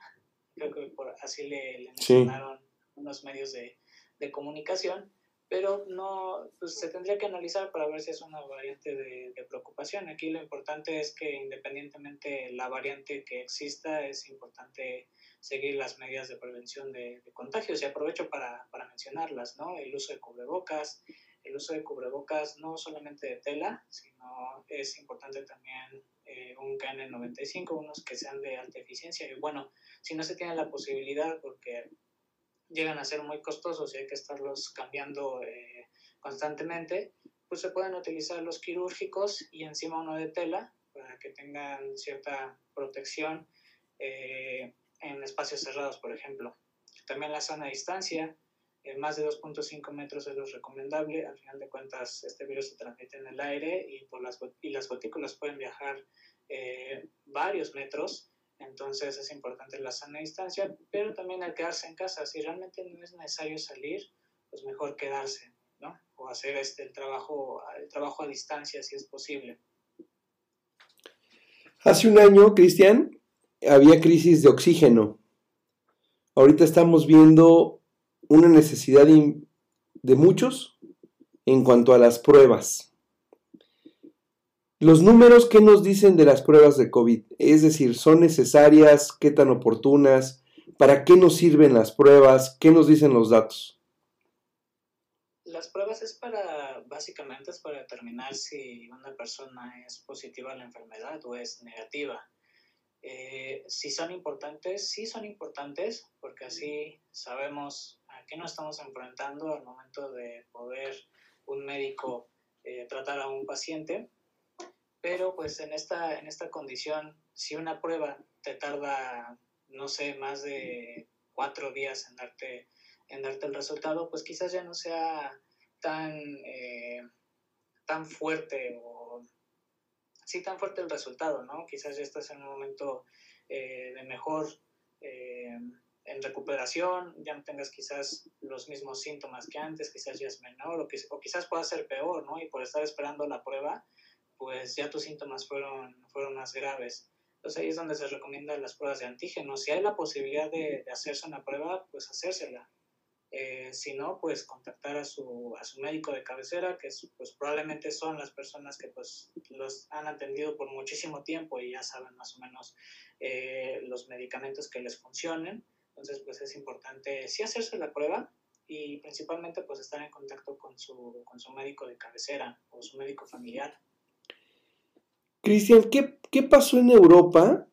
creo que por, así le, le mencionaron unos medios de, de comunicación, pero no pues, se tendría que analizar para ver si es una variante de, preocupación. Aquí lo importante es que independientemente la variante que exista, es importante seguir las medidas de prevención de, contagios y aprovecho para, para, mencionarlas, ¿no? El uso de cubrebocas, el uso de cubrebocas no solamente de tela, sino es importante también eh, un KN95, unos que sean de alta eficiencia y bueno, si no se tiene la posibilidad, porque llegan a ser muy costosos y hay que estarlos cambiando eh, constantemente, pues se pueden utilizar los quirúrgicos y encima uno de tela para que tengan cierta protección eh, en espacios cerrados, por ejemplo. También la sana distancia, eh, más de 2.5 metros es lo recomendable. Al final de cuentas, este virus se transmite en el aire y, por las, y las gotículas pueden viajar varios metros entonces es importante la sana distancia, pero también el quedarse en casa. Si realmente no es necesario salir, pues mejor quedarse, ¿no? O hacer este, el, trabajo, el trabajo a distancia si es posible. Hace un año, Cristian, había crisis de oxígeno. Ahorita estamos viendo una necesidad de muchos en cuanto a las pruebas. Los números, ¿qué nos dicen de las pruebas de COVID? Es decir, ¿son necesarias? ¿Qué tan oportunas? ¿Para qué nos sirven las pruebas? ¿Qué nos dicen los datos? Las pruebas es para, básicamente es para determinar si una persona es positiva a la enfermedad o es negativa. Eh, si son importantes, sí son importantes, porque así sabemos a qué nos estamos enfrentando al momento de poder un médico eh, tratar a un paciente. Pero pues en esta, en esta condición, si una prueba te tarda, no sé, más de cuatro días en darte, en darte el resultado, pues quizás ya no sea tan, eh, tan fuerte o sí tan fuerte el resultado, ¿no? Quizás ya estás en un momento eh, de mejor eh, en recuperación, ya no tengas quizás los mismos síntomas que antes, quizás ya es menor o, quizás pueda ser peor, ¿no? Y por estar esperando la prueba, pues ya tus síntomas fueron, fueron más graves. Entonces ahí es donde se recomiendan las pruebas de antígenos. Si hay la posibilidad de, hacerse una prueba, pues hacérsela. Eh, si no, pues contactar a su, a su médico de cabecera, que pues probablemente son las personas que pues los han atendido por muchísimo tiempo y ya saben más o menos eh, los medicamentos que les funcionen. Entonces, pues es importante sí hacerse la prueba y principalmente pues estar en contacto con su, con su médico de cabecera o su médico familiar. Cristian, ¿qué, pasó en Europa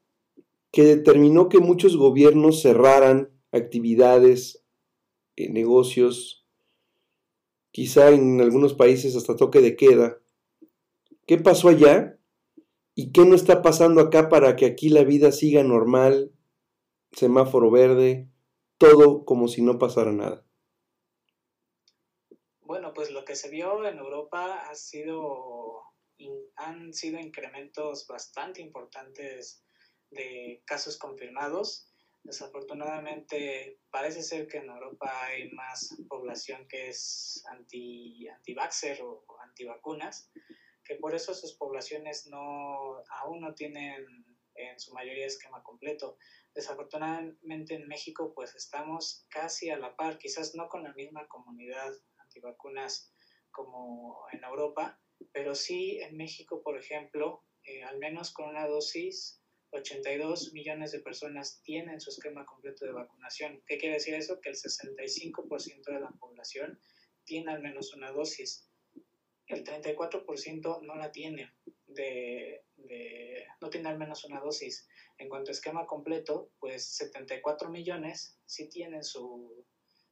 que determinó que muchos gobiernos cerraran actividades, eh, negocios, quizá en algunos países hasta toque de queda? ¿Qué pasó allá? ¿Y qué no está pasando acá para que aquí la vida siga normal, semáforo verde, todo como si no pasara nada? Bueno, pues lo que se vio en Europa ha sido han sido incrementos bastante importantes de casos confirmados. Desafortunadamente, parece ser que en Europa hay más población que es anti, anti o antivacunas, que por eso sus poblaciones no, aún no tienen en su mayoría esquema completo. Desafortunadamente en México pues estamos casi a la par, quizás no con la misma comunidad antivacunas como en Europa, pero sí en México, por ejemplo, eh, al menos con una dosis, 82 millones de personas tienen su esquema completo de vacunación. ¿Qué quiere decir eso? Que el 65% de la población tiene al menos una dosis. El 34% no la tiene, de, no tiene al menos una dosis. En cuanto a esquema completo, pues 74 millones sí tienen su,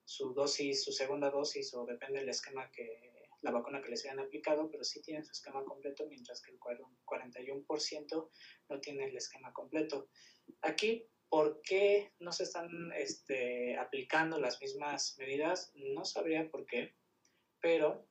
su dosis, su segunda dosis, o depende del esquema que, la vacuna que les hayan aplicado, pero sí tienen su esquema completo, mientras que el 41% no tiene el esquema completo. Aquí, ¿por qué no se están este, aplicando las mismas medidas? No sabría por qué, pero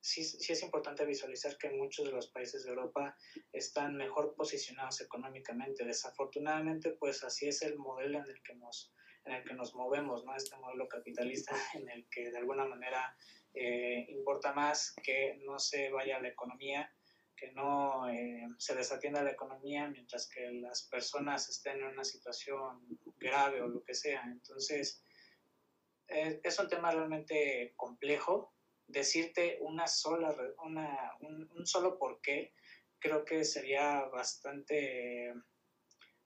sí, sí es importante visualizar que muchos de los países de Europa están mejor posicionados económicamente. Desafortunadamente, pues así es el modelo en el que nos en el que nos movemos, ¿no? Este modelo capitalista en el que de alguna manera eh, importa más que no se vaya la economía, que no eh, se desatienda la economía mientras que las personas estén en una situación grave o lo que sea. Entonces, eh, es un tema realmente complejo. Decirte una sola, una, un, un, solo por qué creo que sería bastante,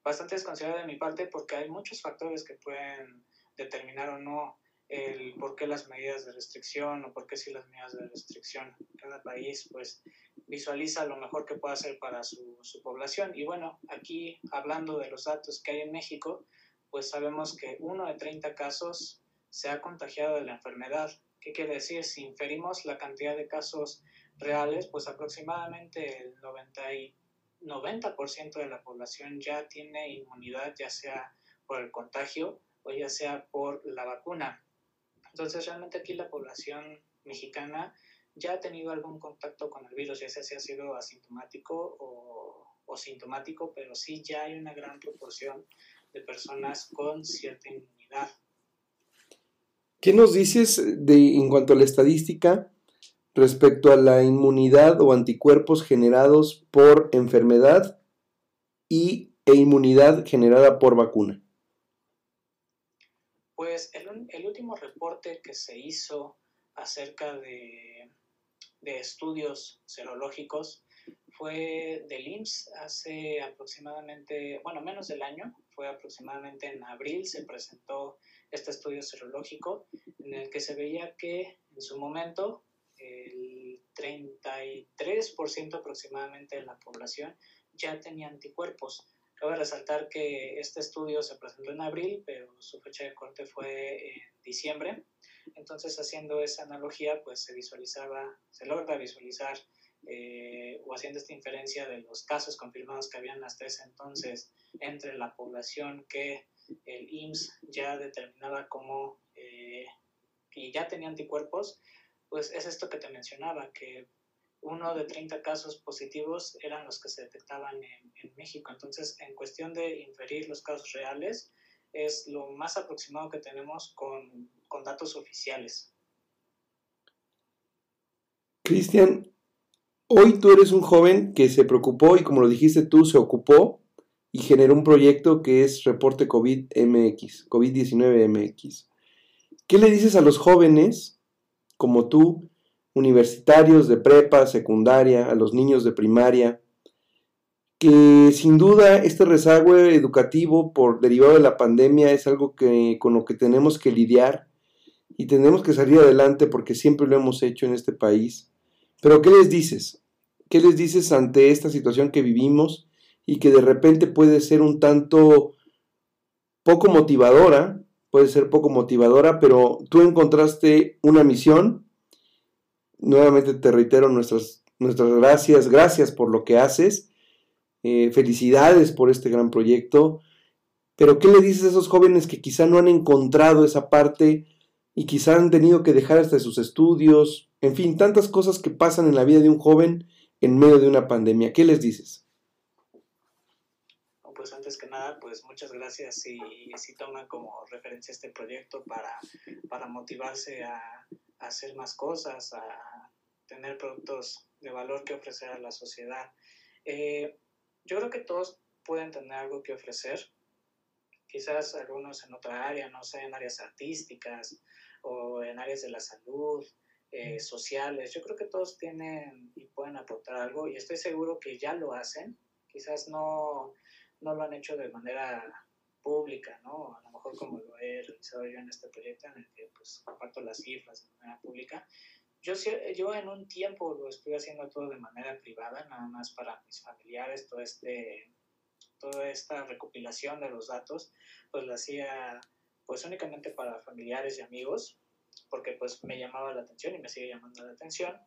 bastante desconsiderado de mi parte porque hay muchos factores que pueden determinar o no el por qué las medidas de restricción o por qué si las medidas de restricción. Cada país pues visualiza lo mejor que puede hacer para su, su, población. Y bueno, aquí hablando de los datos que hay en México, pues sabemos que uno de 30 casos se ha contagiado de la enfermedad. ¿Qué quiere decir? Si inferimos la cantidad de casos reales, pues aproximadamente el 90, y 90 de la población ya tiene inmunidad, ya sea por el contagio o ya sea por la vacuna. Entonces, realmente aquí la población mexicana ya ha tenido algún contacto con el virus, ya sea si ha sido asintomático o, sintomático, pero sí ya hay una gran proporción de personas con cierta inmunidad. ¿Qué nos dices de, en cuanto a la estadística respecto a la inmunidad o anticuerpos generados por enfermedad y, e inmunidad generada por vacuna? Pues el, último reporte que se hizo acerca de, de estudios serológicos fue del IMSS hace aproximadamente, bueno, menos del año, fue aproximadamente en abril, se presentó este estudio serológico en el que se veía que en su momento el 33% aproximadamente de la población ya tenía anticuerpos. Cabe resaltar que este estudio se presentó en abril, pero su fecha de corte fue en diciembre. Entonces, haciendo esa analogía, pues se visualizaba, se logra visualizar eh, o haciendo esta inferencia de los casos confirmados que habían hasta ese entonces entre la población que el IMSS ya determinaba como eh, que ya tenía anticuerpos, pues es esto que te mencionaba, que uno de 30 casos positivos eran los que se detectaban en, México. Entonces, en cuestión de inferir los casos reales, es lo más aproximado que tenemos con, con datos oficiales. Cristian, Hoy tú eres un joven que se preocupó y como lo dijiste tú, se ocupó y generó un proyecto que es Reporte COVID MX, COVID-19 MX. ¿Qué le dices a los jóvenes como tú, universitarios de prepa, secundaria, a los niños de primaria, que sin duda este rezago educativo por derivado de la pandemia es algo que, con lo que tenemos que lidiar y tenemos que salir adelante porque siempre lo hemos hecho en este país? Pero ¿qué les dices? ¿Qué les dices ante esta situación que vivimos y que de repente puede ser un tanto poco motivadora? Puede ser poco motivadora, pero tú encontraste una misión. Nuevamente te reitero nuestras, nuestras gracias, gracias por lo que haces. Eh, felicidades por este gran proyecto. Pero ¿qué le dices a esos jóvenes que quizá no han encontrado esa parte y quizá han tenido que dejar hasta sus estudios? En fin, tantas cosas que pasan en la vida de un joven en medio de una pandemia. ¿Qué les dices? Pues antes que nada, pues muchas gracias si, si toman como referencia este proyecto para, para motivarse a, a hacer más cosas, a tener productos de valor que ofrecer a la sociedad. Eh, yo creo que todos pueden tener algo que ofrecer, quizás algunos en otra área, no sé, en áreas artísticas o en áreas de la salud, eh, sociales. Yo creo que todos tienen y pueden aportar algo y estoy seguro que ya lo hacen. Quizás no, no lo han hecho de manera pública, ¿no? A lo mejor como lo he realizado yo en este proyecto en el que pues comparto las cifras de manera pública. Yo, yo en un tiempo lo estoy haciendo todo de manera privada, nada más para mis familiares, todo este, toda esta recopilación de los datos, pues lo hacía pues únicamente para familiares y amigos, porque pues me llamaba la atención y me sigue llamando la atención.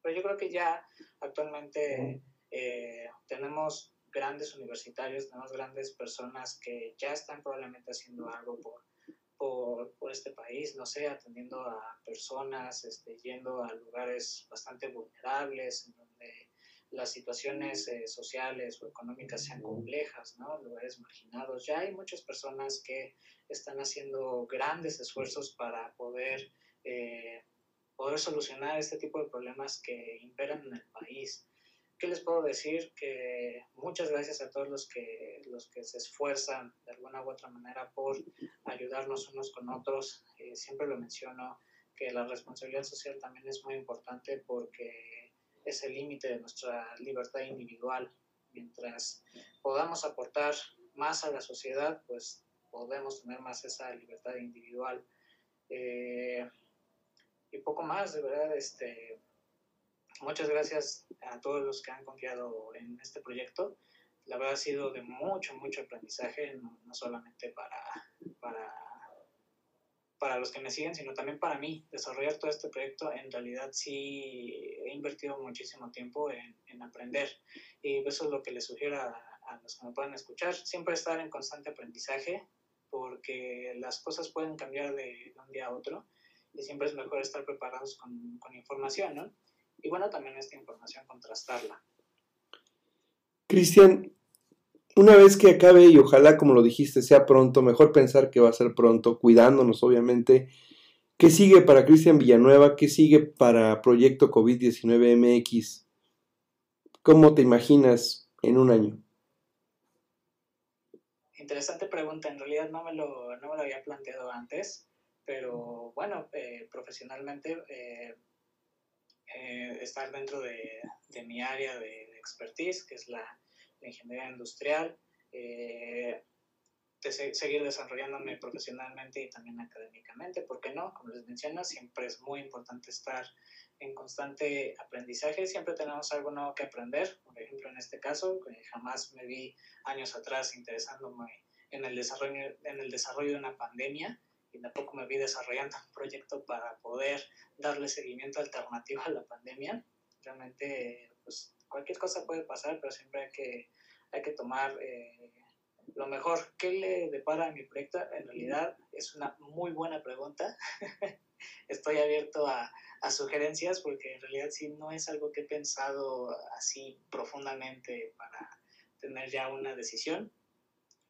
Pero yo creo que ya actualmente eh, tenemos grandes universitarios, tenemos grandes personas que ya están probablemente haciendo algo por, por, este país, no sé, atendiendo a personas, este, yendo a lugares bastante vulnerables, en donde las situaciones eh, sociales o económicas sean complejas, ¿no? Lugares marginados. Ya hay muchas personas que están haciendo grandes esfuerzos para poder, eh, poder solucionar este tipo de problemas que imperan en el país. ¿Qué les puedo decir? Que muchas gracias a todos los que, los que se esfuerzan de alguna u otra manera por ayudarnos unos con otros. Eh, siempre lo menciono, que la responsabilidad social también es muy importante porque es el límite de nuestra libertad individual. Mientras podamos aportar más a la sociedad, pues podemos tener más esa libertad individual. Eh, y poco más, de verdad, este, muchas gracias a todos los que han confiado en este proyecto. La verdad ha sido de mucho, mucho aprendizaje, no, no solamente para, para, para los que me siguen, sino también para mí. Desarrollar todo este proyecto, en realidad sí he invertido muchísimo tiempo en, en aprender. Y eso es lo que les sugiero a, los que me puedan escuchar. Siempre estar en constante aprendizaje, porque las cosas pueden cambiar de, un día a otro y siempre es mejor estar preparados con, con información, ¿no? Y bueno, también esta información contrastarla. Cristian, una vez que acabe y ojalá, como lo dijiste, sea pronto, mejor pensar que va a ser pronto, cuidándonos obviamente. ¿Qué sigue para Cristian Villanueva? ¿Qué sigue para Proyecto COVID-19 MX? ¿Cómo te imaginas en un año? interesante pregunta. En realidad no me, lo, no me lo había planteado antes, pero bueno, eh, profesionalmente eh, eh, estar dentro de, mi área de, expertise, que es la, ingeniería industrial, de seguir desarrollándome profesionalmente y también académicamente, ¿por qué no? Como les menciono, siempre es muy importante estar en constante aprendizaje, siempre tenemos algo nuevo que aprender, por ejemplo en este caso, jamás me vi años atrás interesándome en el desarrollo, en el desarrollo de una pandemia y tampoco me vi desarrollando un proyecto para poder darle seguimiento alternativo a la pandemia. Realmente, pues cualquier cosa puede pasar, pero siempre hay que, hay que tomar eh, lo mejor. ¿Qué le depara a mi proyecto? En realidad es una muy buena pregunta. Estoy abierto a, a sugerencias porque en realidad sí no es algo que he pensado así profundamente para tener ya una decisión.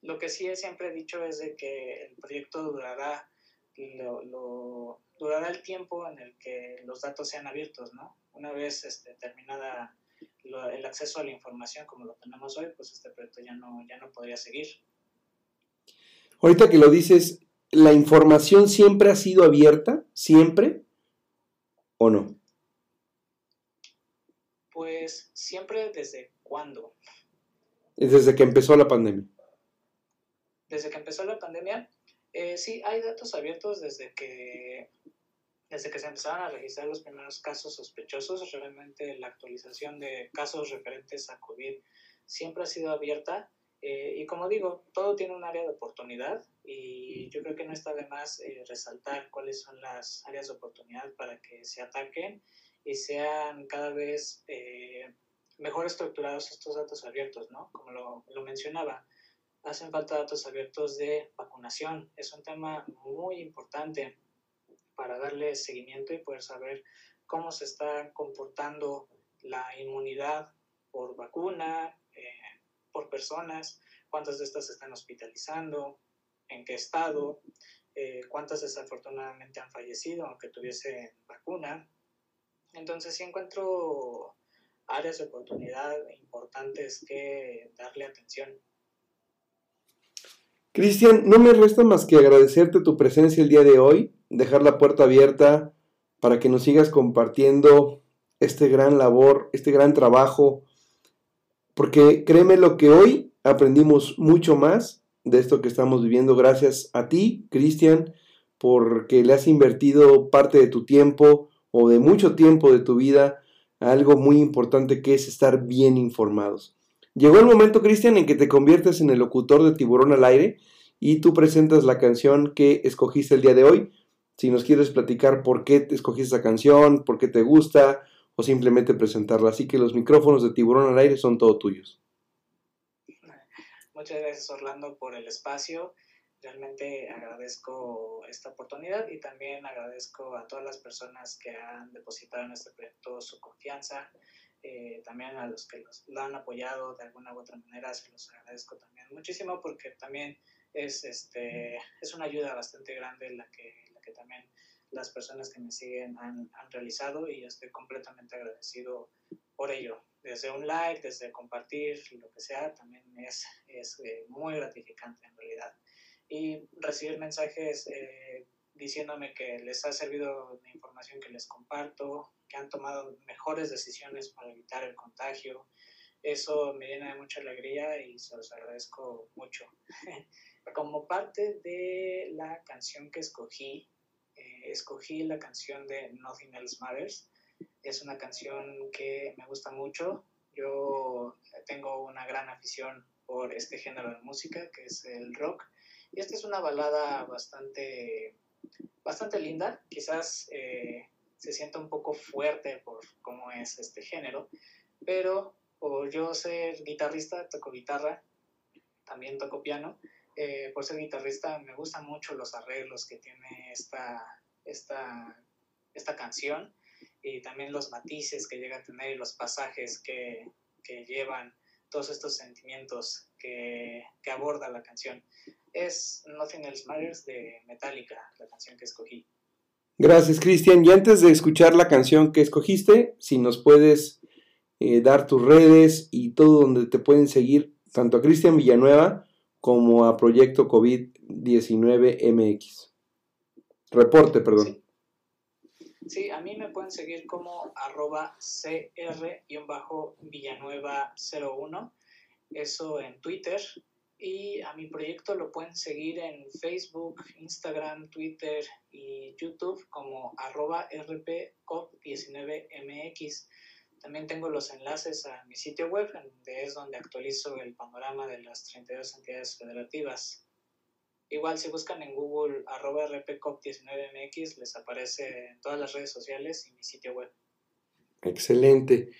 Lo que sí siempre he dicho es de que el proyecto durará, lo, durará el tiempo en el que los datos sean abiertos, ¿no? Una vez este, terminada el acceso a la información como lo tenemos hoy, pues este proyecto ya no, ya no podría seguir. Ahorita que lo dices, ¿la información siempre ha sido abierta? ¿Siempre? ¿O no? Pues siempre desde cuándo. Desde que empezó la pandemia. Desde que empezó la pandemia, eh, sí, hay datos abiertos desde que, desde que se empezaron a registrar los primeros casos sospechosos. Realmente la actualización de casos referentes a COVID siempre ha sido abierta. Eh, y como digo, todo tiene un área de oportunidad y yo creo que no está de más eh, resaltar cuáles son las áreas de oportunidad para que se ataquen y sean cada vez eh, mejor estructurados estos datos abiertos, ¿no? Como lo, lo, mencionaba, hacen falta datos abiertos de vacunación. Es un tema muy importante para darle seguimiento y poder saber cómo se está comportando la inmunidad por vacuna, eh, por personas, cuántas de estas están hospitalizando, en qué estado, eh, cuántas desafortunadamente han fallecido aunque tuviesen vacuna. Entonces sí encuentro áreas de oportunidad importantes que darle atención. Cristian, no me resta más que agradecerte tu presencia el día de hoy, dejar la puerta abierta para que nos sigas compartiendo este gran labor, este gran trabajo, porque créeme lo que hoy aprendimos mucho más de esto que estamos viviendo gracias a ti, Cristian, porque le has invertido parte de tu tiempo o de mucho tiempo de tu vida a algo muy importante que es estar bien informados. Llegó el momento, Cristian, en que te conviertes en el locutor de Tiburón al Aire y tú presentas la canción que escogiste el día de hoy. Si nos quieres platicar por qué te escogiste esa canción, por qué te gusta o simplemente presentarla. Así que los micrófonos de Tiburón al Aire son todo tuyos. Muchas gracias Orlando por el espacio. Realmente agradezco esta oportunidad y también agradezco a todas las personas que han depositado en este proyecto su confianza. Eh, también a los que los, lo han apoyado de alguna u otra manera, se los agradezco también muchísimo porque también es, este, es una ayuda bastante grande la que, la que también las personas que me siguen han, han realizado y estoy completamente agradecido por ello desde un like, desde compartir, lo que sea, también es, es eh, muy gratificante en realidad. Y recibir mensajes eh, diciéndome que les ha servido la información que les comparto, que han tomado mejores decisiones para evitar el contagio, eso me llena de mucha alegría y se los agradezco mucho. Como parte de la canción que escogí, eh, escogí la canción de Nothing Else Matters es una canción que me gusta mucho. Yo tengo una gran afición por este género de música, que es el rock. Y esta es una balada bastante, bastante linda. Quizás eh, se sienta un poco fuerte por cómo es este género, pero por yo ser guitarrista, toco guitarra, también toco piano. Eh, por ser guitarrista me gustan mucho los arreglos que tiene esta, esta, esta canción y también los matices que llega a tener y los pasajes que, que llevan todos estos sentimientos que, que, aborda la canción. Es Nothing Else Matters de Metallica, la canción que escogí. Gracias, Cristian. Y antes de escuchar la canción que escogiste, si nos puedes eh, dar tus redes y todo donde te pueden seguir, tanto a Cristian Villanueva como a Proyecto COVID-19 MX. reporte, perdón. Sí. a mí me pueden seguir como arroba cr-villanueva01, eso en Twitter. Y a mi proyecto lo pueden seguir en Facebook, Instagram, Twitter y YouTube como arroba rpcop19mx. También tengo los enlaces a mi sitio web, donde es donde actualizo el panorama de las 32 entidades federativas. Igual si buscan en Google arroba rpcop19mx, les aparece en todas las redes sociales y mi sitio web. Excelente.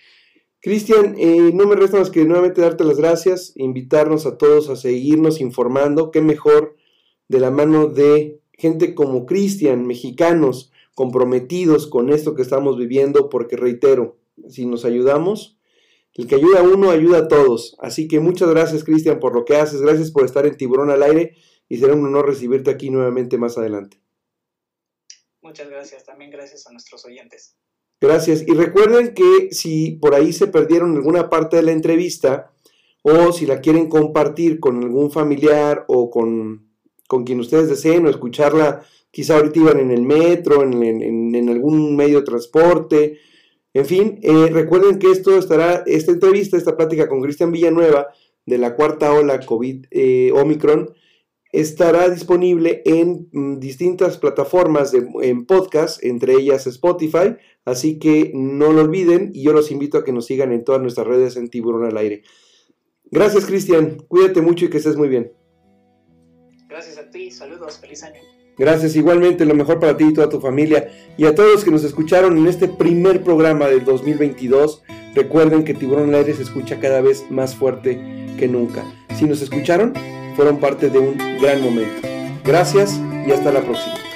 Cristian, eh, no me resta más que nuevamente darte las gracias, invitarnos a todos a seguirnos informando, qué mejor de la mano de gente como Cristian, mexicanos comprometidos con esto que estamos viviendo, porque reitero, si nos ayudamos, el que ayuda a uno ayuda a todos. Así que muchas gracias, Cristian, por lo que haces. Gracias por estar en Tiburón al aire y será un honor recibirte aquí nuevamente más adelante. Muchas gracias. También gracias a nuestros oyentes. Gracias. Y recuerden que si por ahí se perdieron alguna parte de la entrevista o si la quieren compartir con algún familiar o con, con quien ustedes deseen o escucharla, quizá ahorita iban en el metro, en, en, algún medio de transporte en fin, eh, recuerden que esto estará, esta entrevista, esta plática con Cristian Villanueva de la cuarta ola COVID eh, Omicron, estará disponible en mm, distintas plataformas de, en podcast, entre ellas Spotify, así que no lo olviden y yo los invito a que nos sigan en todas nuestras redes en Tiburón al Aire. Gracias Cristian, cuídate mucho y que estés muy bien. Gracias a ti, saludos, feliz año. Gracias igualmente, lo mejor para ti y toda tu familia. Y a todos los que nos escucharon en este primer programa del 2022, recuerden que Tiburón al Aire se escucha cada vez más fuerte que nunca. Si nos escucharon, fueron parte de un gran momento. Gracias y hasta la próxima.